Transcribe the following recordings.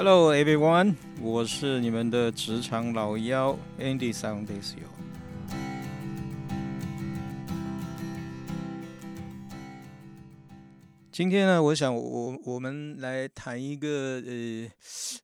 Hello everyone，我是你们的职场老妖 Andy s o u n d a s y 今天呢，我想我我们来谈一个呃，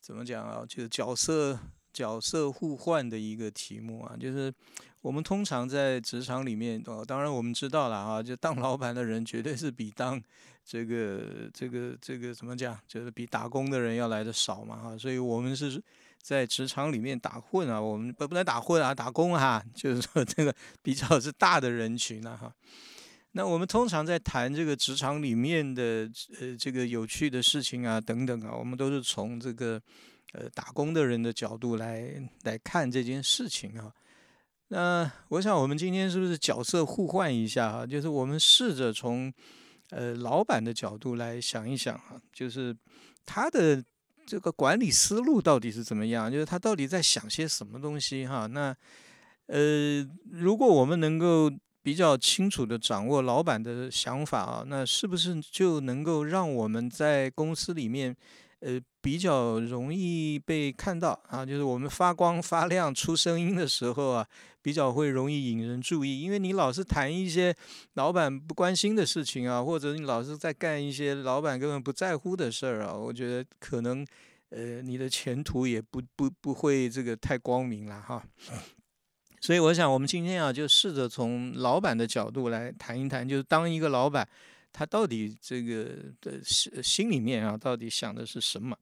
怎么讲啊？就是角色角色互换的一个题目啊，就是我们通常在职场里面哦，当然我们知道了啊，就当老板的人绝对是比当这个这个这个怎么讲，就是比打工的人要来的少嘛哈，所以我们是在职场里面打混啊，我们不不能打混啊，打工哈，就是说这个比较是大的人群了哈。那我们通常在谈这个职场里面的呃这个有趣的事情啊等等啊，我们都是从这个呃打工的人的角度来来看这件事情啊。那我想我们今天是不是角色互换一下啊？就是我们试着从呃老板的角度来想一想啊，就是他的这个管理思路到底是怎么样？就是他到底在想些什么东西哈？那呃如果我们能够。比较清楚的掌握老板的想法啊，那是不是就能够让我们在公司里面，呃，比较容易被看到啊？就是我们发光发亮、出声音的时候啊，比较会容易引人注意。因为你老是谈一些老板不关心的事情啊，或者你老是在干一些老板根本不在乎的事儿啊，我觉得可能，呃，你的前途也不不不会这个太光明了哈。所以我想，我们今天啊，就试着从老板的角度来谈一谈，就是当一个老板，他到底这个的心心里面啊，到底想的是什么？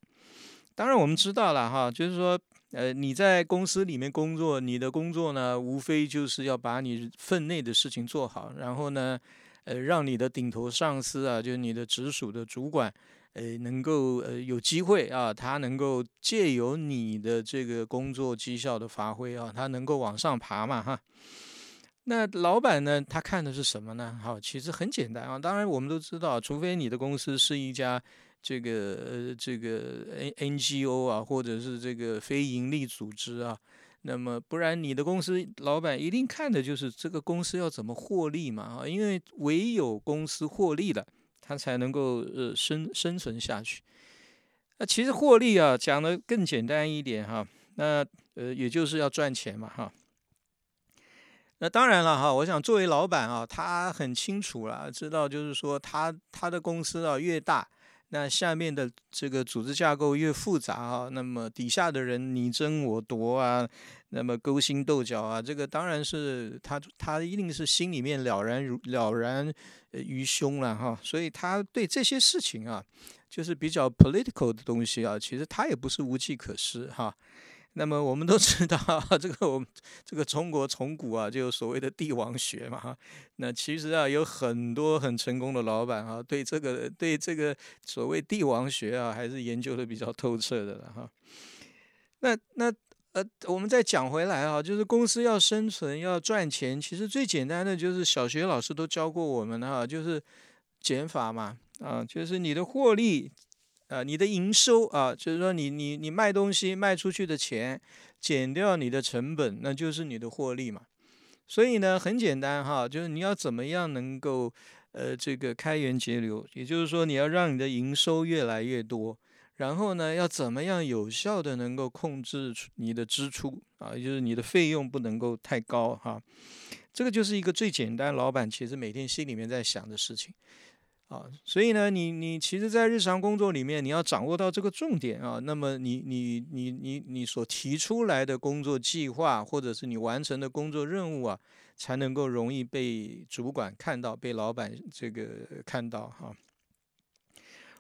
当然，我们知道了哈，就是说，呃，你在公司里面工作，你的工作呢，无非就是要把你分内的事情做好，然后呢，呃，让你的顶头上司啊，就是你的直属的主管。呃，能够呃有机会啊，他能够借由你的这个工作绩效的发挥啊，他能够往上爬嘛哈。那老板呢，他看的是什么呢？好，其实很简单啊。当然我们都知道，除非你的公司是一家这个呃这个 N N G O 啊，或者是这个非盈利组织啊，那么不然你的公司老板一定看的就是这个公司要怎么获利嘛啊，因为唯有公司获利了。它才能够呃生生存下去。那其实获利啊，讲的更简单一点哈。那呃，也就是要赚钱嘛哈。那当然了哈，我想作为老板啊，他很清楚了，知道就是说他他的公司啊越大，那下面的这个组织架构越复杂啊，那么底下的人你争我夺啊。那么勾心斗角啊，这个当然是他他一定是心里面了然如了然于胸了哈，所以他对这些事情啊，就是比较 political 的东西啊，其实他也不是无计可施哈。那么我们都知道，这个我们这个中国从古啊，就有所谓的帝王学嘛。那其实啊，有很多很成功的老板啊，对这个对这个所谓帝王学啊，还是研究的比较透彻的了哈。那那。呃，我们再讲回来啊，就是公司要生存要赚钱，其实最简单的就是小学老师都教过我们的哈，就是减法嘛，啊，就是你的获利，啊，你的营收啊，就是说你你你卖东西卖出去的钱减掉你的成本，那就是你的获利嘛。所以呢，很简单哈，就是你要怎么样能够呃这个开源节流，也就是说你要让你的营收越来越多。然后呢，要怎么样有效的能够控制出你的支出啊？就是你的费用不能够太高哈。这个就是一个最简单，老板其实每天心里面在想的事情啊。所以呢，你你其实，在日常工作里面，你要掌握到这个重点啊。那么你你你你你所提出来的工作计划，或者是你完成的工作任务啊，才能够容易被主管看到，被老板这个看到哈。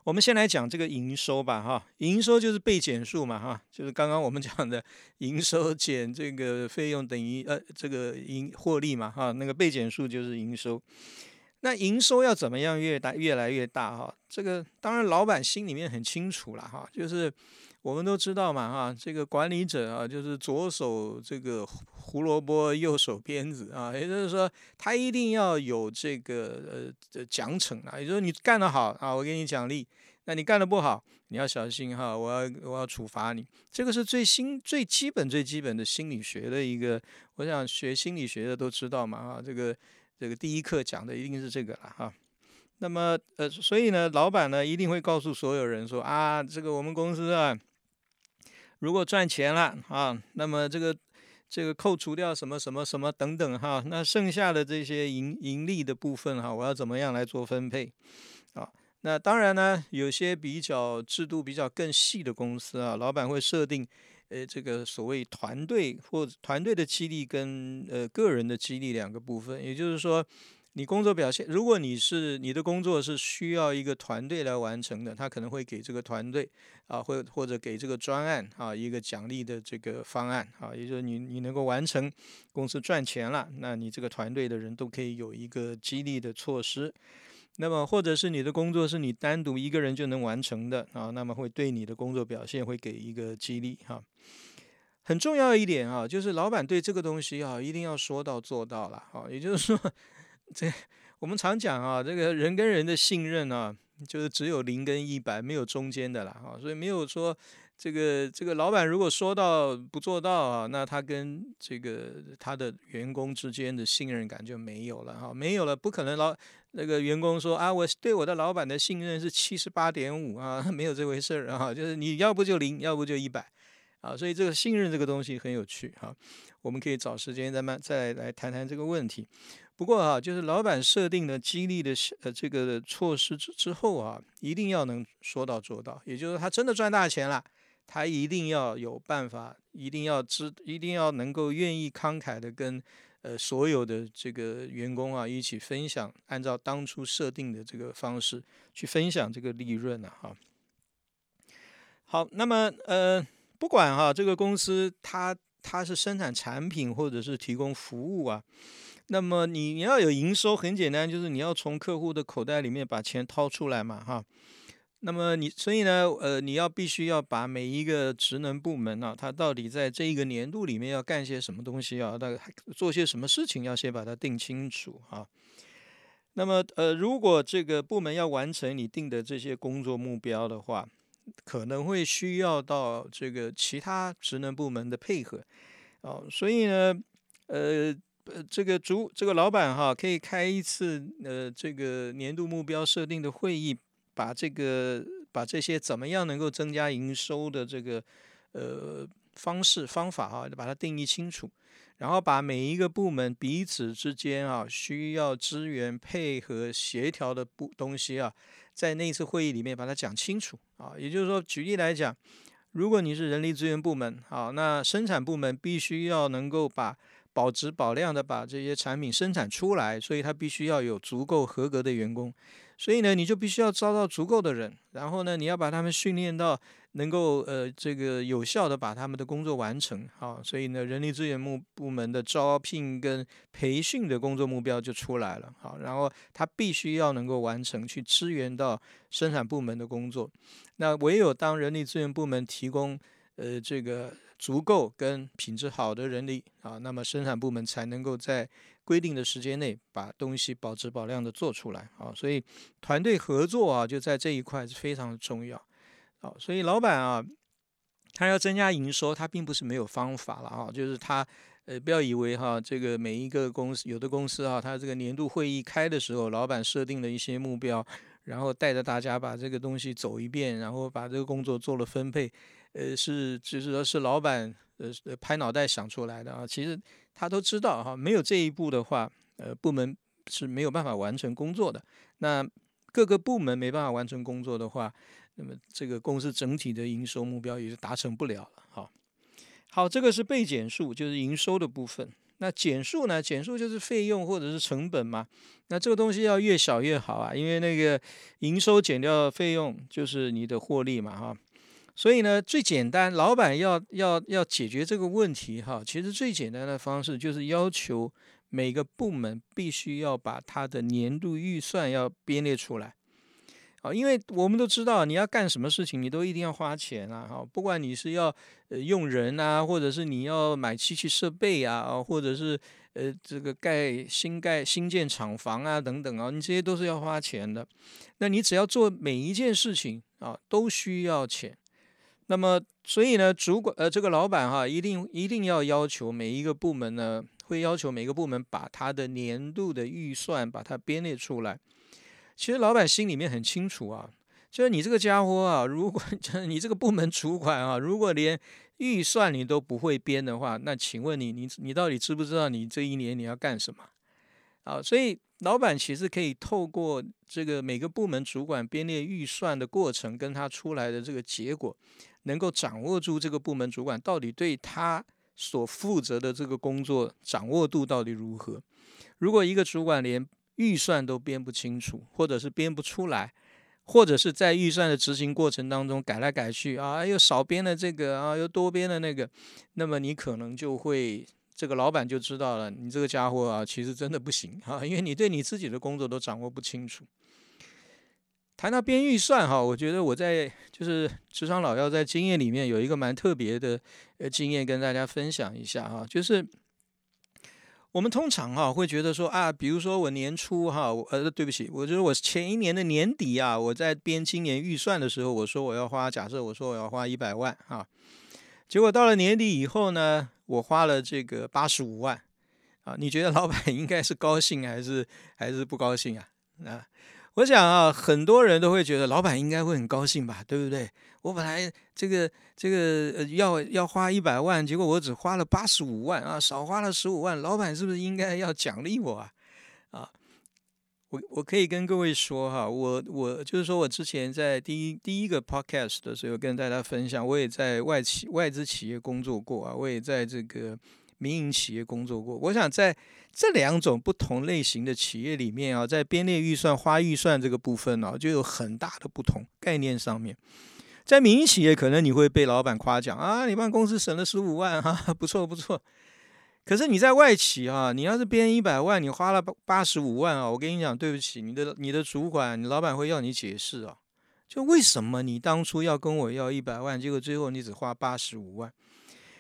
我们先来讲这个营收吧，哈，营收就是被减数嘛，哈，就是刚刚我们讲的营收减这个费用等于呃这个营获利嘛，哈，那个被减数就是营收。那营收要怎么样越大越来越大，哈，这个当然老板心里面很清楚了，哈，就是我们都知道嘛，哈，这个管理者啊，就是左手这个胡萝卜，右手鞭子啊，也就是说他一定要有这个呃奖惩啊，也就是你干得好啊，我给你奖励。那你干的不好，你要小心哈，我要我要处罚你。这个是最新最基本最基本的心理学的一个，我想学心理学的都知道嘛哈，这个这个第一课讲的一定是这个了哈。那么呃，所以呢，老板呢一定会告诉所有人说啊，这个我们公司啊，如果赚钱了啊，那么这个这个扣除掉什么什么什么等等哈，那剩下的这些盈盈利的部分哈，我要怎么样来做分配啊？那当然呢，有些比较制度比较更细的公司啊，老板会设定呃这个所谓团队或团队的激励跟呃个人的激励两个部分，也就是说。你工作表现，如果你是你的工作是需要一个团队来完成的，他可能会给这个团队啊，或或者给这个专案啊一个奖励的这个方案啊，也就是你你能够完成，公司赚钱了，那你这个团队的人都可以有一个激励的措施。那么或者是你的工作是你单独一个人就能完成的啊，那么会对你的工作表现会给一个激励哈。很重要一点啊，就是老板对这个东西啊一定要说到做到了啊，也就是说。这我们常讲啊，这个人跟人的信任啊，就是只有零跟一百，没有中间的啦啊，所以没有说这个这个老板如果说到不做到啊，那他跟这个他的员工之间的信任感就没有了哈，没有了，不可能老那个员工说啊，我对我的老板的信任是七十八点五啊，没有这回事儿啊，就是你要不就零，要不就一百啊，所以这个信任这个东西很有趣哈，我们可以找时间再慢再来谈谈这个问题。不过啊，就是老板设定的激励的呃这个措施之之后啊，一定要能说到做到。也就是他真的赚大钱了，他一定要有办法，一定要知，一定要能够愿意慷慨的跟呃所有的这个员工啊一起分享，按照当初设定的这个方式去分享这个利润啊。哈，好，那么呃，不管哈这个公司它它是生产产品或者是提供服务啊。那么你你要有营收，很简单，就是你要从客户的口袋里面把钱掏出来嘛，哈。那么你所以呢，呃，你要必须要把每一个职能部门啊，它到底在这一个年度里面要干些什么东西啊，那做些什么事情，要先把它定清楚啊。那么呃，如果这个部门要完成你定的这些工作目标的话，可能会需要到这个其他职能部门的配合，哦，所以呢，呃。呃，这个主这个老板哈，可以开一次呃，这个年度目标设定的会议，把这个把这些怎么样能够增加营收的这个呃方式方法哈，把它定义清楚，然后把每一个部门彼此之间啊需要资源配合协调的部东西啊，在那次会议里面把它讲清楚啊。也就是说，举例来讲，如果你是人力资源部门，好，那生产部门必须要能够把保质保量的把这些产品生产出来，所以他必须要有足够合格的员工，所以呢，你就必须要招到足够的人，然后呢，你要把他们训练到能够呃这个有效的把他们的工作完成，好，所以呢，人力资源部部门的招聘跟培训的工作目标就出来了，好，然后他必须要能够完成去支援到生产部门的工作，那唯有当人力资源部门提供呃这个。足够跟品质好的人力啊，那么生产部门才能够在规定的时间内把东西保质保量的做出来啊。所以团队合作啊，就在这一块是非常重要啊。所以老板啊，他要增加营收，他并不是没有方法了啊。就是他呃，不要以为哈，这个每一个公司有的公司啊，他这个年度会议开的时候，老板设定了一些目标，然后带着大家把这个东西走一遍，然后把这个工作做了分配。呃，是就是说，是老板呃拍脑袋想出来的啊。其实他都知道哈，没有这一步的话，呃，部门是没有办法完成工作的。那各个部门没办法完成工作的话，那么这个公司整体的营收目标也就达成不了了。好，好，这个是被减数，就是营收的部分。那减数呢？减数就是费用或者是成本嘛。那这个东西要越小越好啊，因为那个营收减掉费用就是你的获利嘛，哈。所以呢，最简单，老板要要要解决这个问题哈，其实最简单的方式就是要求每个部门必须要把他的年度预算要编列出来，啊，因为我们都知道你要干什么事情，你都一定要花钱啊，哈，不管你是要呃用人啊，或者是你要买机器设备啊，或者是呃这个盖新盖新建厂房啊等等啊，你这些都是要花钱的，那你只要做每一件事情啊，都需要钱。那么，所以呢，主管呃，这个老板哈，一定一定要要求每一个部门呢，会要求每个部门把他的年度的预算把它编列出来。其实老板心里面很清楚啊，就是你这个家伙啊，如果 你这个部门主管啊，如果连预算你都不会编的话，那请问你，你你到底知不知道你这一年你要干什么？啊，所以老板其实可以透过这个每个部门主管编列预算的过程，跟他出来的这个结果，能够掌握住这个部门主管到底对他所负责的这个工作掌握度到底如何。如果一个主管连预算都编不清楚，或者是编不出来，或者是在预算的执行过程当中改来改去啊，又少编了这个啊，又多编了那个，那么你可能就会这个老板就知道了，你这个家伙啊，其实真的不行啊，因为你对你自己的工作都掌握不清楚。谈到编预算哈，我觉得我在就是职场老要在经验里面有一个蛮特别的呃经验跟大家分享一下哈，就是。我们通常哈会觉得说啊，比如说我年初哈，呃，对不起，我觉得我前一年的年底啊，我在编今年预算的时候，我说我要花，假设我说我要花一百万啊，结果到了年底以后呢，我花了这个八十五万啊，你觉得老板应该是高兴还是还是不高兴啊？啊？我想啊，很多人都会觉得老板应该会很高兴吧，对不对？我本来这个这个呃要要花一百万，结果我只花了八十五万啊，少花了十五万，老板是不是应该要奖励我啊？啊，我我可以跟各位说哈，我我就是说我之前在第一第一个 podcast 的时候跟大家分享，我也在外企外资企业工作过啊，我也在这个。民营企业工作过，我想在这两种不同类型的企业里面啊，在编列预算、花预算这个部分呢，就有很大的不同概念上面。在民营企业，可能你会被老板夸奖啊，你帮公司省了十五万哈，不错不错。可是你在外企啊，你要是编一百万，你花了八八十五万啊，我跟你讲，对不起，你的你的主管、你老板会要你解释啊，就为什么你当初要跟我要一百万，结果最后你只花八十五万？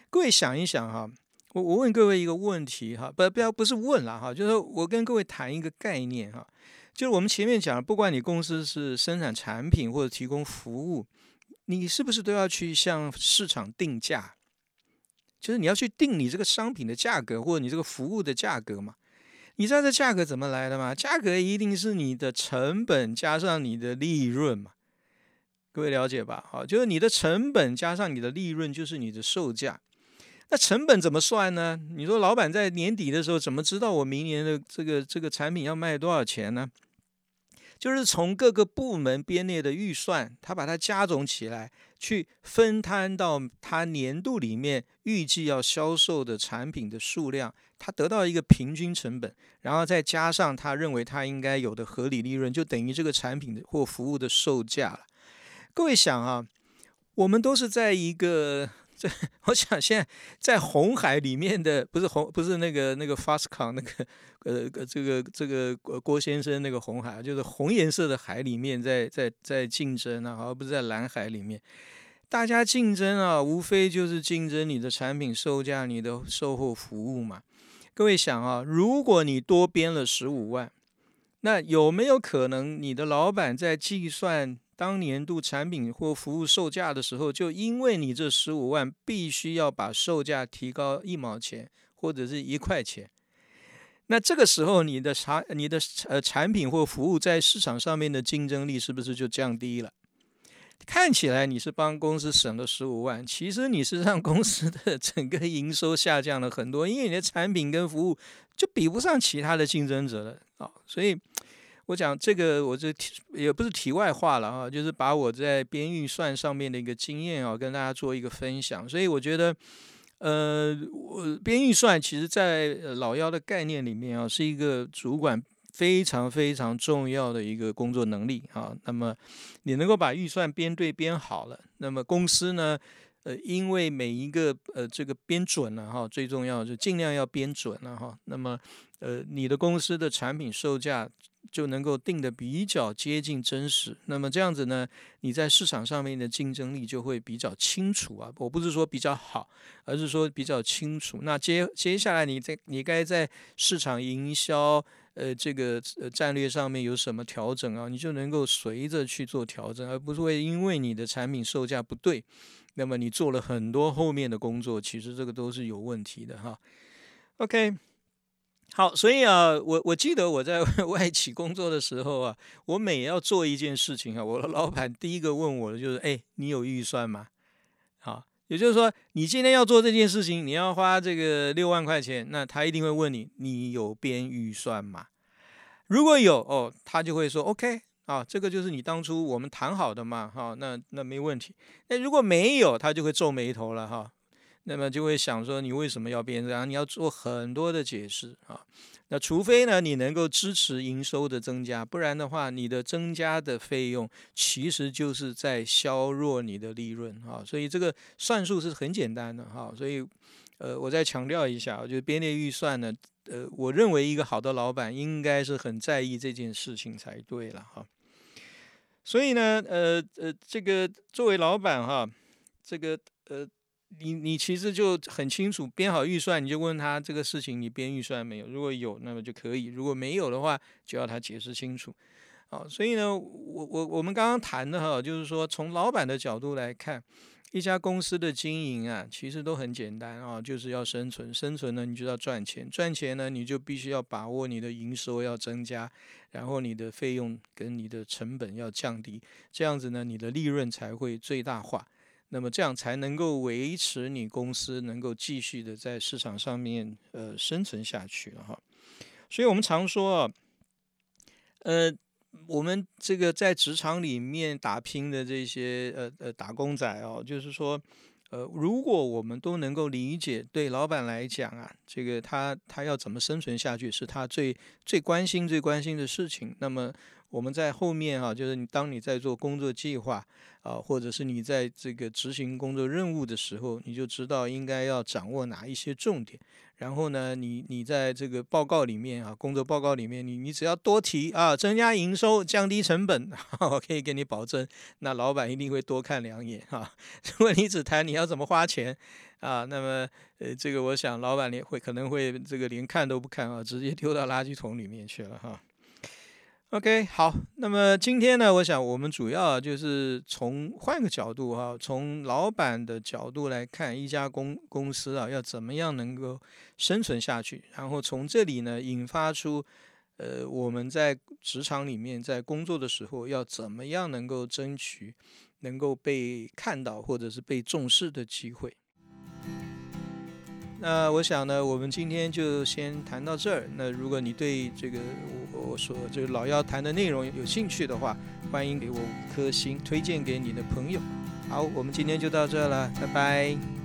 各位想一想哈。我我问各位一个问题哈，不不要不是问了哈，就是我跟各位谈一个概念哈，就是我们前面讲，不管你公司是生产产品或者提供服务，你是不是都要去向市场定价？就是你要去定你这个商品的价格或者你这个服务的价格嘛？你知道这价格怎么来的吗？价格一定是你的成本加上你的利润嘛？各位了解吧？好，就是你的成本加上你的利润就是你的售价。那成本怎么算呢？你说老板在年底的时候怎么知道我明年的这个这个产品要卖多少钱呢？就是从各个部门编列的预算，他把它加总起来，去分摊到他年度里面预计要销售的产品的数量，他得到一个平均成本，然后再加上他认为他应该有的合理利润，就等于这个产品的或服务的售价了。各位想啊，我们都是在一个。这我想现在在红海里面的不是红不是那个那个 Fastcon 那个呃这个这个郭先生那个红海就是红颜色的海里面在在在竞争啊，而不是在蓝海里面，大家竞争啊，无非就是竞争你的产品售价、你的售后服务嘛。各位想啊，如果你多编了十五万，那有没有可能你的老板在计算？当年度产品或服务售价的时候，就因为你这十五万，必须要把售价提高一毛钱或者是一块钱。那这个时候，你的产、你的呃产品或服务在市场上面的竞争力是不是就降低了？看起来你是帮公司省了十五万，其实你是让公司的整个营收下降了很多，因为你的产品跟服务就比不上其他的竞争者了啊，所以。我讲这个，我这题也不是题外话了啊，就是把我在编预算上面的一个经验啊，跟大家做一个分享。所以我觉得，呃，我编预算其实，在老幺的概念里面啊，是一个主管非常非常重要的一个工作能力啊。那么你能够把预算编对编好了，那么公司呢，呃，因为每一个呃这个编准了哈，最重要就尽量要编准了哈。那么呃，你的公司的产品售价。就能够定的比较接近真实，那么这样子呢，你在市场上面的竞争力就会比较清楚啊。我不是说比较好，而是说比较清楚。那接接下来你在你该在市场营销呃这个呃战略上面有什么调整啊？你就能够随着去做调整，而不是会因为你的产品售价不对，那么你做了很多后面的工作，其实这个都是有问题的哈。OK。好，所以啊，我我记得我在 外企工作的时候啊，我每要做一件事情啊，我的老板第一个问我的就是：哎，你有预算吗？好，也就是说，你今天要做这件事情，你要花这个六万块钱，那他一定会问你，你有编预算吗？如果有哦，他就会说 OK 啊，这个就是你当初我们谈好的嘛，哈，那那没问题。那如果没有，他就会皱眉头了哈。那么就会想说，你为什么要变这样？你要做很多的解释啊。那除非呢，你能够支持营收的增加，不然的话，你的增加的费用其实就是在削弱你的利润啊。所以这个算术是很简单的哈。所以，呃，我再强调一下，就编列预算呢，呃，我认为一个好的老板应该是很在意这件事情才对了哈。所以呢，呃呃，这个作为老板哈，这个呃。你你其实就很清楚，编好预算，你就问他这个事情你编预算没有？如果有，那么就可以；如果没有的话，就要他解释清楚。好，所以呢，我我我们刚刚谈的哈，就是说从老板的角度来看，一家公司的经营啊，其实都很简单啊，就是要生存，生存呢你就要赚钱，赚钱呢你就必须要把握你的营收要增加，然后你的费用跟你的成本要降低，这样子呢你的利润才会最大化。那么这样才能够维持你公司能够继续的在市场上面呃生存下去哈。所以我们常说啊，呃，我们这个在职场里面打拼的这些呃呃打工仔哦，就是说呃，如果我们都能够理解，对老板来讲啊，这个他他要怎么生存下去是他最最关心最关心的事情，那么。我们在后面哈，就是你当你在做工作计划啊，或者是你在这个执行工作任务的时候，你就知道应该要掌握哪一些重点。然后呢，你你在这个报告里面啊，工作报告里面，你你只要多提啊，增加营收、降低成本，我可以给你保证，那老板一定会多看两眼哈。如果你只谈你要怎么花钱啊，那么呃，这个我想老板连会可能会这个连看都不看啊，直接丢到垃圾桶里面去了哈。OK，好，那么今天呢，我想我们主要就是从换个角度哈，从老板的角度来看一家公公司啊，要怎么样能够生存下去，然后从这里呢引发出，呃，我们在职场里面在工作的时候要怎么样能够争取能够被看到或者是被重视的机会。那我想呢，我们今天就先谈到这儿。那如果你对这个我我说这个老幺谈的内容有兴趣的话，欢迎给我五颗星，推荐给你的朋友。好，我们今天就到这了，拜拜。